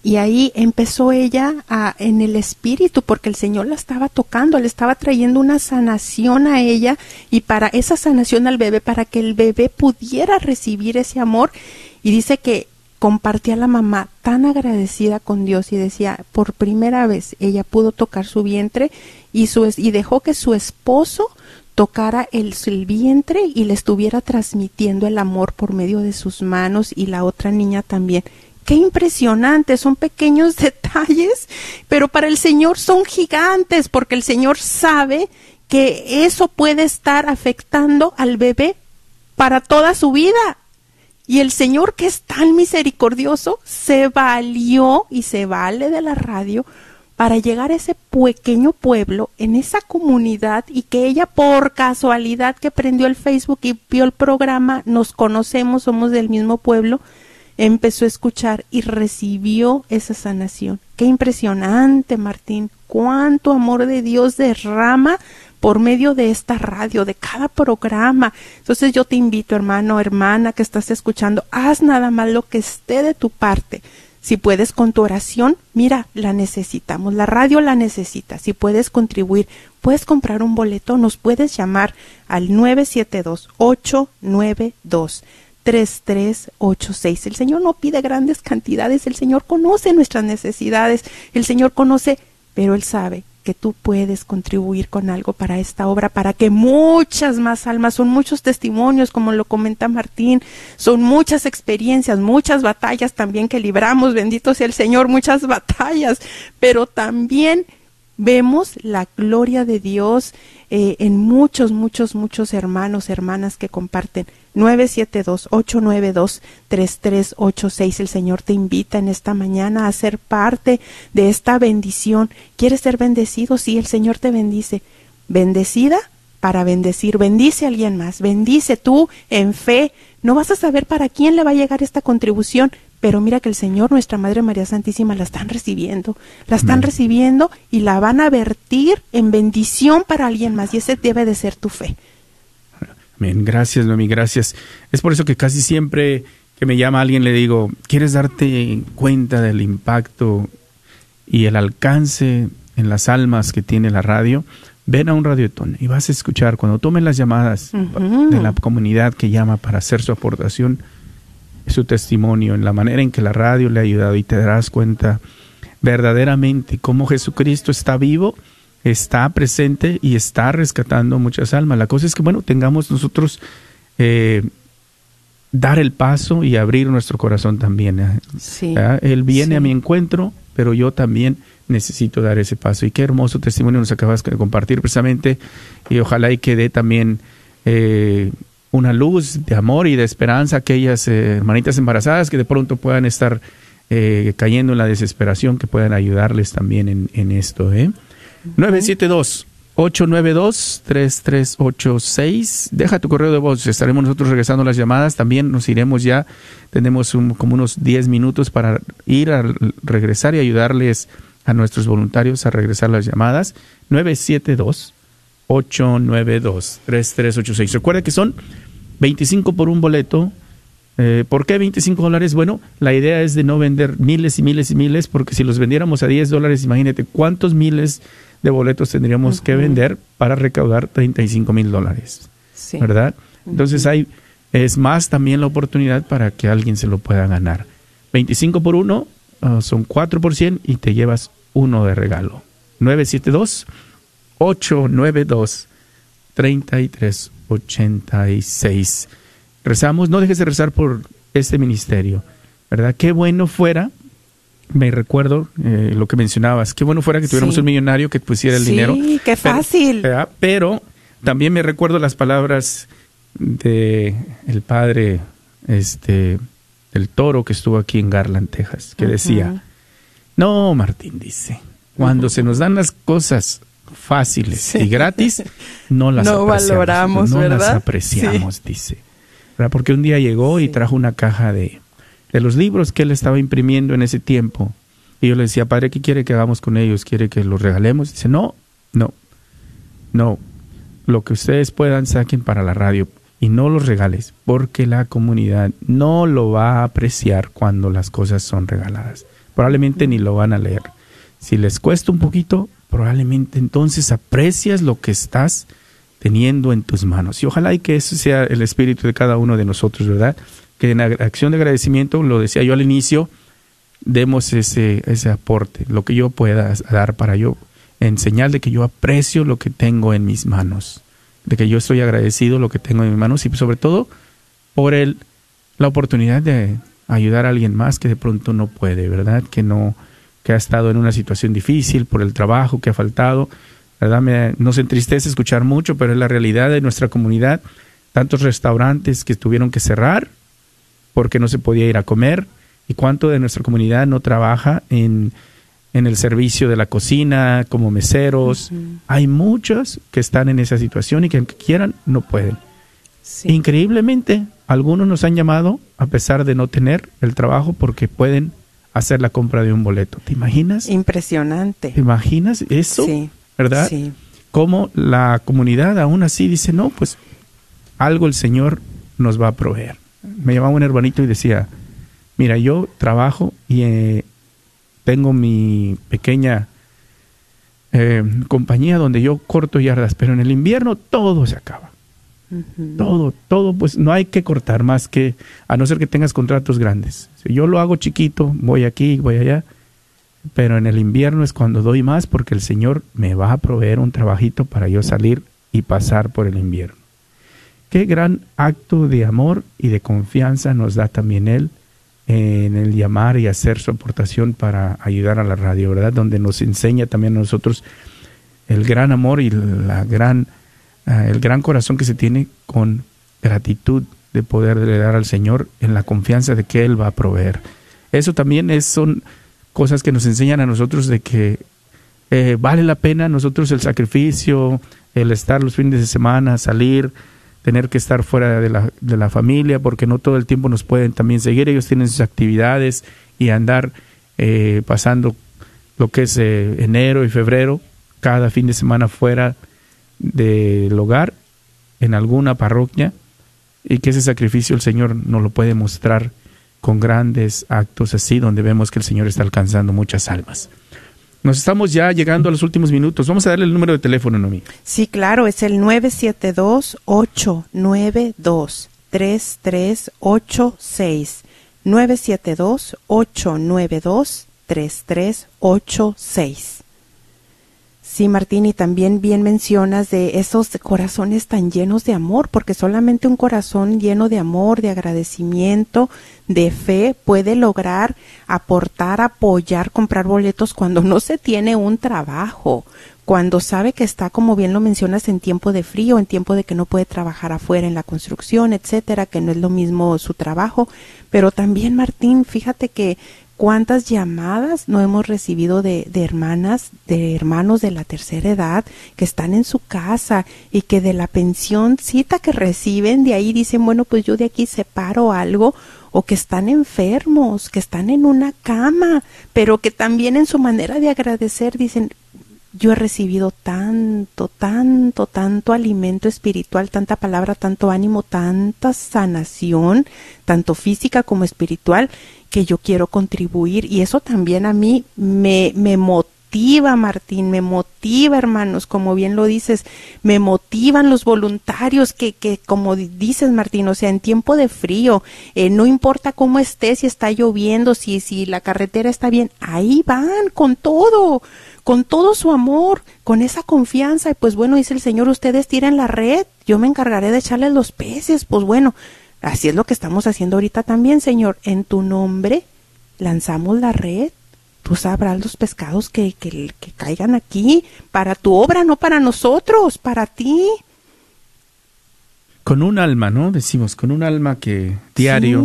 y ahí empezó ella a, en el espíritu, porque el Señor la estaba tocando, le estaba trayendo una sanación a ella y para esa sanación al bebé, para que el bebé pudiera recibir ese amor. Y dice que compartía la mamá tan agradecida con Dios y decía, por primera vez ella pudo tocar su vientre y, su, y dejó que su esposo tocara el, el, vientre y le estuviera transmitiendo el amor por medio de sus manos y la otra niña también. Qué impresionante, son pequeños detalles, pero para el Señor son gigantes porque el Señor sabe que eso puede estar afectando al bebé para toda su vida. Y el Señor, que es tan misericordioso, se valió y se vale de la radio para llegar a ese pequeño pueblo, en esa comunidad, y que ella por casualidad que prendió el Facebook y vio el programa, nos conocemos, somos del mismo pueblo, empezó a escuchar y recibió esa sanación. Qué impresionante, Martín, cuánto amor de Dios derrama por medio de esta radio, de cada programa. Entonces yo te invito, hermano, hermana, que estás escuchando, haz nada más lo que esté de tu parte. Si puedes con tu oración, mira, la necesitamos, la radio la necesita. Si puedes contribuir, puedes comprar un boleto, nos puedes llamar al 972-892. 3386. El Señor no pide grandes cantidades, el Señor conoce nuestras necesidades, el Señor conoce, pero Él sabe que tú puedes contribuir con algo para esta obra, para que muchas más almas, son muchos testimonios, como lo comenta Martín, son muchas experiencias, muchas batallas también que libramos, bendito sea el Señor, muchas batallas, pero también vemos la gloria de Dios eh, en muchos, muchos, muchos hermanos, hermanas que comparten. 972-892-3386. El Señor te invita en esta mañana a ser parte de esta bendición. ¿Quieres ser bendecido? Sí, el Señor te bendice. Bendecida para bendecir. Bendice a alguien más. Bendice tú en fe. No vas a saber para quién le va a llegar esta contribución, pero mira que el Señor, nuestra Madre María Santísima, la están recibiendo, la están recibiendo y la van a vertir en bendición para alguien más, y ese debe de ser tu fe. Bien, gracias, Noemi, gracias. Es por eso que casi siempre que me llama alguien le digo, ¿quieres darte cuenta del impacto y el alcance en las almas que tiene la radio? Ven a un radiotón y vas a escuchar cuando tomen las llamadas de la comunidad que llama para hacer su aportación su testimonio, en la manera en que la radio le ha ayudado y te darás cuenta verdaderamente cómo Jesucristo está vivo, está presente y está rescatando muchas almas. La cosa es que, bueno, tengamos nosotros eh, dar el paso y abrir nuestro corazón también. ¿eh? Él viene a mi encuentro, pero yo también necesito dar ese paso. Y qué hermoso testimonio nos acabas de compartir precisamente y ojalá y que dé también eh, una luz de amor y de esperanza a aquellas eh, hermanitas embarazadas que de pronto puedan estar eh, cayendo en la desesperación, que puedan ayudarles también en, en esto. ¿Eh? 972 892 3386 Deja tu correo de voz. Estaremos nosotros regresando las llamadas. También nos iremos ya. Tenemos como unos 10 minutos para ir a regresar y ayudarles a nuestros voluntarios a regresar las llamadas. 972 892 3386 Recuerda que son 25 por un boleto. Eh, ¿Por qué 25 dólares? Bueno, la idea es de no vender miles y miles y miles, porque si los vendiéramos a 10 dólares, imagínate cuántos miles de boletos tendríamos que vender para recaudar 35 mil dólares. ¿Verdad? Entonces hay, es más también la oportunidad para que alguien se lo pueda ganar. 25 por uno ah, son 4 por 100 y te llevas uno de regalo. 972 892 3386. Rezamos, no dejes de rezar por este ministerio, ¿verdad? Qué bueno fuera, me recuerdo eh, lo que mencionabas, qué bueno fuera que tuviéramos un millonario que pusiera el dinero. Sí, qué fácil. Pero, también me recuerdo las palabras de el padre este el toro que estuvo aquí en Garland, Texas, que decía, no, Martín dice, cuando se nos dan las cosas fáciles y gratis, no las no valoramos, no las apreciamos, dice. Porque un día llegó y trajo una caja de, de los libros que él estaba imprimiendo en ese tiempo. Y yo le decía, padre, ¿qué quiere que hagamos con ellos? ¿Quiere que los regalemos? Dice, no, no, no. Lo que ustedes puedan saquen para la radio y no los regales, porque la comunidad no lo va a apreciar cuando las cosas son regaladas. Probablemente ni lo van a leer. Si les cuesta un poquito, probablemente entonces aprecias lo que estás teniendo en tus manos. Y ojalá y que eso sea el espíritu de cada uno de nosotros, ¿verdad? Que en acción de agradecimiento, lo decía yo al inicio, demos ese, ese aporte, lo que yo pueda dar para yo, en señal de que yo aprecio lo que tengo en mis manos, de que yo estoy agradecido lo que tengo en mis manos y sobre todo por el, la oportunidad de ayudar a alguien más que de pronto no puede, ¿verdad? Que no, que ha estado en una situación difícil por el trabajo que ha faltado. ¿verdad? Me, nos entristece escuchar mucho, pero es la realidad de nuestra comunidad. tantos restaurantes que tuvieron que cerrar porque no se podía ir a comer y cuánto de nuestra comunidad no trabaja en, en el servicio de la cocina como meseros. Hay muchos que están en esa situación y que aunque quieran no pueden. Increíblemente, algunos nos han llamado a pesar de no tener el trabajo porque pueden hacer la compra de un boleto. ¿Te imaginas? Impresionante. ¿Te imaginas eso? Sí. ¿Verdad? Sí. Cómo la comunidad aún así dice, no, pues algo el Señor nos va a proveer. Me llamaba un hermanito y decía, mira, yo trabajo y eh, tengo mi pequeña eh, compañía donde yo corto yardas, pero en el invierno todo se acaba. Todo, todo, pues no hay que cortar más que, a no ser que tengas contratos grandes. Si yo lo hago chiquito, voy aquí, voy allá, pero en el invierno es cuando doy más porque el Señor me va a proveer un trabajito para yo salir y pasar por el invierno. Qué gran acto de amor y de confianza nos da también Él en el llamar y hacer su aportación para ayudar a la radio, ¿verdad? Donde nos enseña también a nosotros el gran amor y la gran Ah, el gran corazón que se tiene con gratitud de poder dar al Señor en la confianza de que Él va a proveer. Eso también es, son cosas que nos enseñan a nosotros de que eh, vale la pena nosotros el sacrificio, el estar los fines de semana, salir, tener que estar fuera de la, de la familia, porque no todo el tiempo nos pueden también seguir, ellos tienen sus actividades y andar eh, pasando lo que es eh, enero y febrero, cada fin de semana fuera del hogar en alguna parroquia y que ese sacrificio el Señor nos lo puede mostrar con grandes actos así, donde vemos que el Señor está alcanzando muchas almas. Nos estamos ya llegando a los últimos minutos. Vamos a darle el número de teléfono, Nomi. Sí, claro, es el 972-892-3386. 972-892-3386. Sí, Martín, y también bien mencionas de esos corazones tan llenos de amor, porque solamente un corazón lleno de amor, de agradecimiento, de fe puede lograr aportar, apoyar, comprar boletos cuando no se tiene un trabajo, cuando sabe que está, como bien lo mencionas, en tiempo de frío, en tiempo de que no puede trabajar afuera en la construcción, etcétera, que no es lo mismo su trabajo. Pero también, Martín, fíjate que cuántas llamadas no hemos recibido de, de, hermanas, de hermanos de la tercera edad que están en su casa y que de la pensioncita que reciben de ahí dicen, bueno, pues yo de aquí separo algo o que están enfermos, que están en una cama, pero que también en su manera de agradecer dicen, yo he recibido tanto, tanto, tanto alimento espiritual, tanta palabra, tanto ánimo, tanta sanación, tanto física como espiritual, que yo quiero contribuir. Y eso también a mí me, me motiva, Martín, me motiva, hermanos, como bien lo dices, me motivan los voluntarios que, que como dices, Martín, o sea, en tiempo de frío, eh, no importa cómo esté, si está lloviendo, si, si la carretera está bien, ahí van con todo, con todo su amor, con esa confianza, y pues bueno, dice el Señor, ustedes tiran la red, yo me encargaré de echarles los peces, pues bueno, Así es lo que estamos haciendo ahorita también, Señor. En tu nombre lanzamos la red. Tú sabrás los pescados que, que, caigan aquí para tu obra, no para nosotros, para ti. Con un alma, ¿no? Decimos, con un alma que diario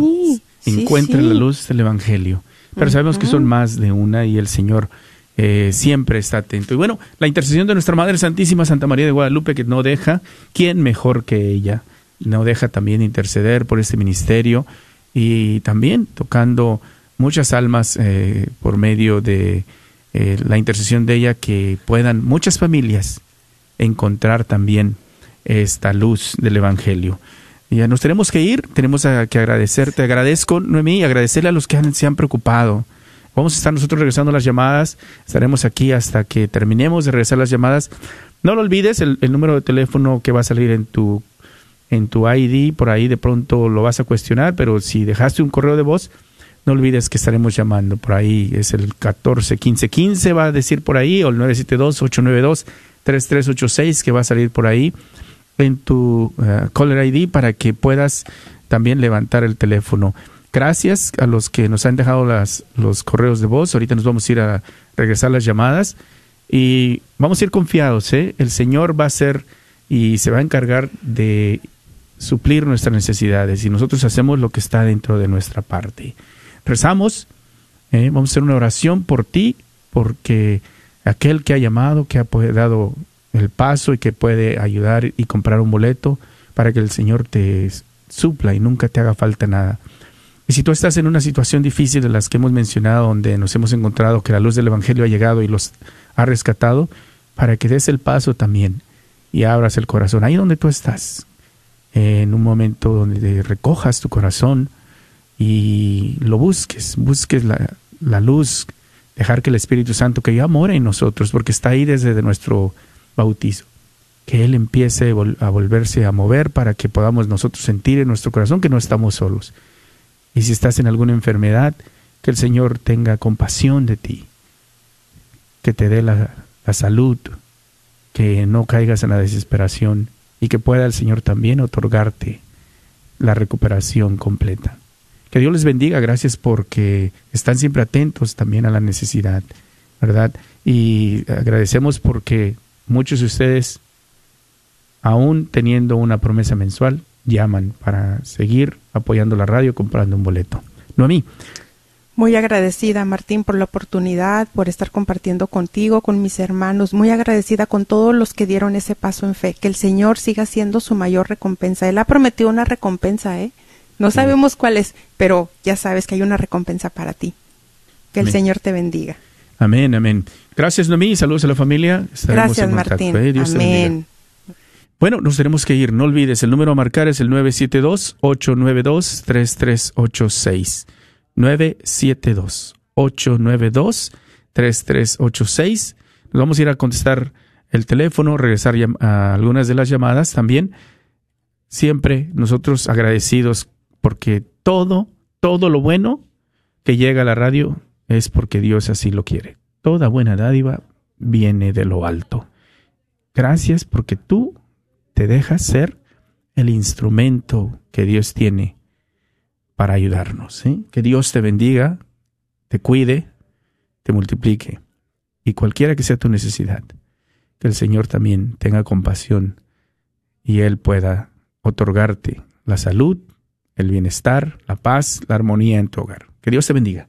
encuentra la luz del Evangelio. Pero sabemos que son más de una y el Señor eh, siempre está atento. Y bueno, la intercesión de nuestra Madre Santísima Santa María de Guadalupe que no deja, ¿quién mejor que ella? No deja también interceder por este ministerio y también tocando muchas almas eh, por medio de eh, la intercesión de ella que puedan muchas familias encontrar también esta luz del Evangelio. Ya nos tenemos que ir, tenemos que agradecerte, agradezco, Noemí, agradecerle a los que se han preocupado. Vamos a estar nosotros regresando las llamadas, estaremos aquí hasta que terminemos de regresar las llamadas. No lo olvides, el número de teléfono que va a salir en tu en tu ID, por ahí de pronto lo vas a cuestionar, pero si dejaste un correo de voz, no olvides que estaremos llamando por ahí, es el 141515 va a decir por ahí, o el 972-892-3386 que va a salir por ahí en tu uh, caller ID para que puedas también levantar el teléfono. Gracias a los que nos han dejado las, los correos de voz. Ahorita nos vamos a ir a regresar las llamadas y vamos a ir confiados. ¿eh? El Señor va a ser y se va a encargar de suplir nuestras necesidades y nosotros hacemos lo que está dentro de nuestra parte. Rezamos, eh, vamos a hacer una oración por ti, porque aquel que ha llamado, que ha dado el paso y que puede ayudar y comprar un boleto para que el Señor te supla y nunca te haga falta nada. Y si tú estás en una situación difícil de las que hemos mencionado, donde nos hemos encontrado que la luz del Evangelio ha llegado y los ha rescatado, para que des el paso también y abras el corazón, ahí donde tú estás, en un momento donde recojas tu corazón y lo busques, busques la, la luz, dejar que el Espíritu Santo que ya mora en nosotros, porque está ahí desde nuestro bautizo, que Él empiece a volverse a mover para que podamos nosotros sentir en nuestro corazón que no estamos solos. Y si estás en alguna enfermedad, que el Señor tenga compasión de ti, que te dé la, la salud, que no caigas en la desesperación y que pueda el Señor también otorgarte la recuperación completa. Que Dios les bendiga, gracias porque están siempre atentos también a la necesidad, ¿verdad? Y agradecemos porque muchos de ustedes, aún teniendo una promesa mensual, llaman para seguir apoyando la radio comprando un boleto. No a mí. Muy agradecida, Martín, por la oportunidad, por estar compartiendo contigo, con mis hermanos. Muy agradecida con todos los que dieron ese paso en fe. Que el Señor siga siendo su mayor recompensa. Él ha prometido una recompensa, ¿eh? No sabemos cuál es, pero ya sabes que hay una recompensa para ti. Que el Señor te bendiga. Amén, amén. Gracias, Noemí. Saludos a la familia. Gracias, Martín. ¿eh? amén. Bueno, nos tenemos que ir. No olvides, el número a marcar es el 972-892-3386. 972-892-3386. Nos vamos a ir a contestar el teléfono, regresar a algunas de las llamadas también. Siempre nosotros agradecidos porque todo, todo lo bueno que llega a la radio es porque Dios así lo quiere. Toda buena dádiva viene de lo alto. Gracias porque tú te dejas ser el instrumento que Dios tiene para ayudarnos. Que Dios te bendiga, te cuide, te multiplique y cualquiera que sea tu necesidad, que el Señor también tenga compasión y Él pueda otorgarte la salud, el bienestar, la paz, la armonía en tu hogar. Que Dios te bendiga.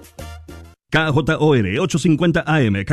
KJOR 850 AM,